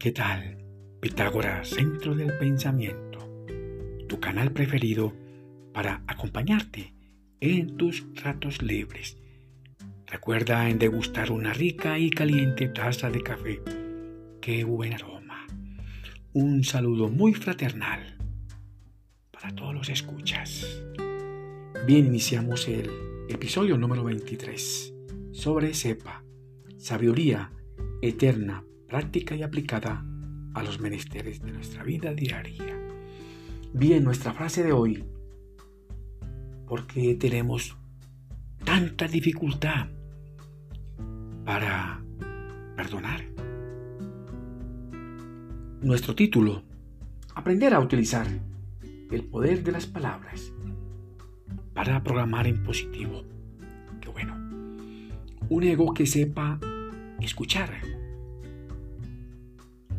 ¿Qué tal? Pitágoras, Centro del Pensamiento, tu canal preferido para acompañarte en tus ratos libres. Recuerda en degustar una rica y caliente taza de café. ¡Qué buen aroma! Un saludo muy fraternal para todos los escuchas. Bien, iniciamos el episodio número 23 sobre SEPA, sabiduría eterna, práctica y aplicada a los menesteres de nuestra vida diaria. Bien, nuestra frase de hoy, porque tenemos tanta dificultad para perdonar. Nuestro título, aprender a utilizar el poder de las palabras para programar en positivo. Qué bueno. Un ego que sepa escuchar.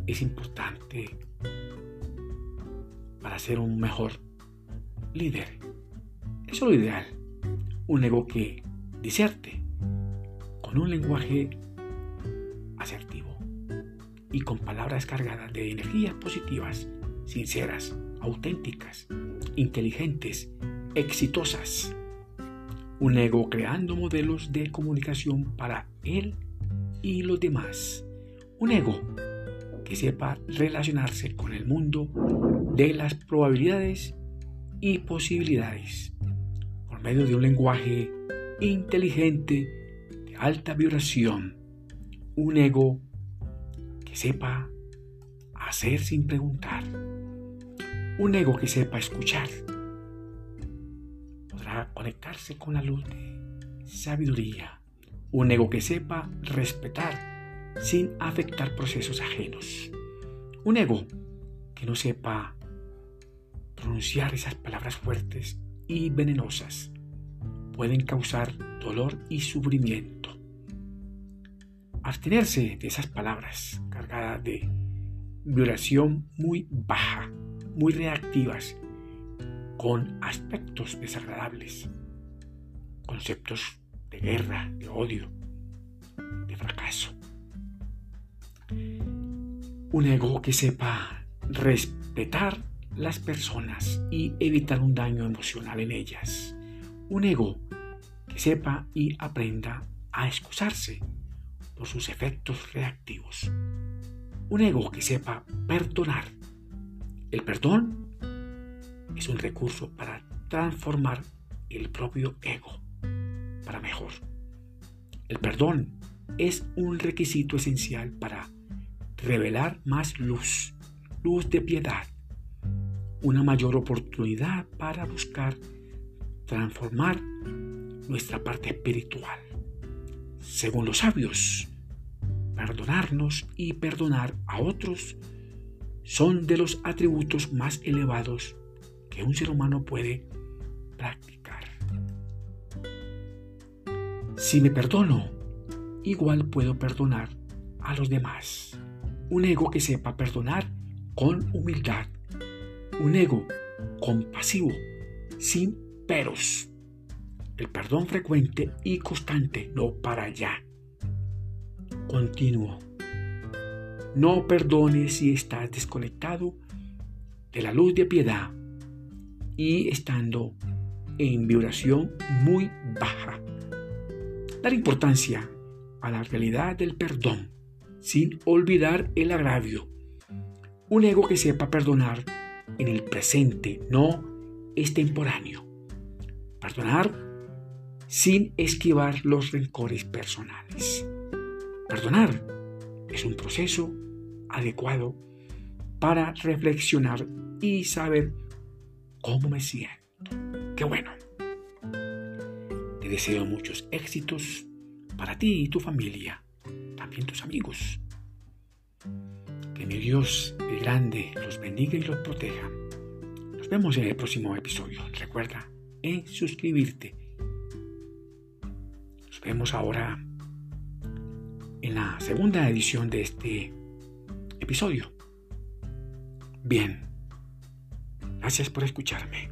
Es importante para ser un mejor líder. Eso es lo ideal. Un ego que diserte con un lenguaje asertivo y con palabras cargadas de energías positivas, sinceras, auténticas, inteligentes, exitosas. Un ego creando modelos de comunicación para él y los demás. Un ego que sepa relacionarse con el mundo de las probabilidades y posibilidades por medio de un lenguaje inteligente de alta vibración. Un ego que sepa hacer sin preguntar. Un ego que sepa escuchar podrá conectarse con la luz de sabiduría un ego que sepa respetar sin afectar procesos ajenos. Un ego que no sepa pronunciar esas palabras fuertes y venenosas. Pueden causar dolor y sufrimiento. Abstenerse de esas palabras cargadas de vibración muy baja, muy reactivas, con aspectos desagradables, conceptos de guerra, de odio, de fracaso. Un ego que sepa respetar las personas y evitar un daño emocional en ellas. Un ego que sepa y aprenda a excusarse por sus efectos reactivos. Un ego que sepa perdonar. El perdón es un recurso para transformar el propio ego para mejor. El perdón es un requisito esencial para revelar más luz, luz de piedad, una mayor oportunidad para buscar transformar nuestra parte espiritual. Según los sabios, perdonarnos y perdonar a otros son de los atributos más elevados que un ser humano puede practicar. Si me perdono, igual puedo perdonar a los demás. Un ego que sepa perdonar con humildad. Un ego compasivo, sin peros. El perdón frecuente y constante, no para allá. Continuo. No perdones si estás desconectado de la luz de piedad y estando en vibración muy baja dar importancia a la realidad del perdón, sin olvidar el agravio. Un ego que sepa perdonar en el presente, no extemporáneo. Perdonar sin esquivar los rencores personales. Perdonar es un proceso adecuado para reflexionar y saber cómo me siento. Qué bueno deseo muchos éxitos para ti y tu familia, también tus amigos. Que mi Dios el grande los bendiga y los proteja. Nos vemos en el próximo episodio. Recuerda en suscribirte. Nos vemos ahora en la segunda edición de este episodio. Bien, gracias por escucharme.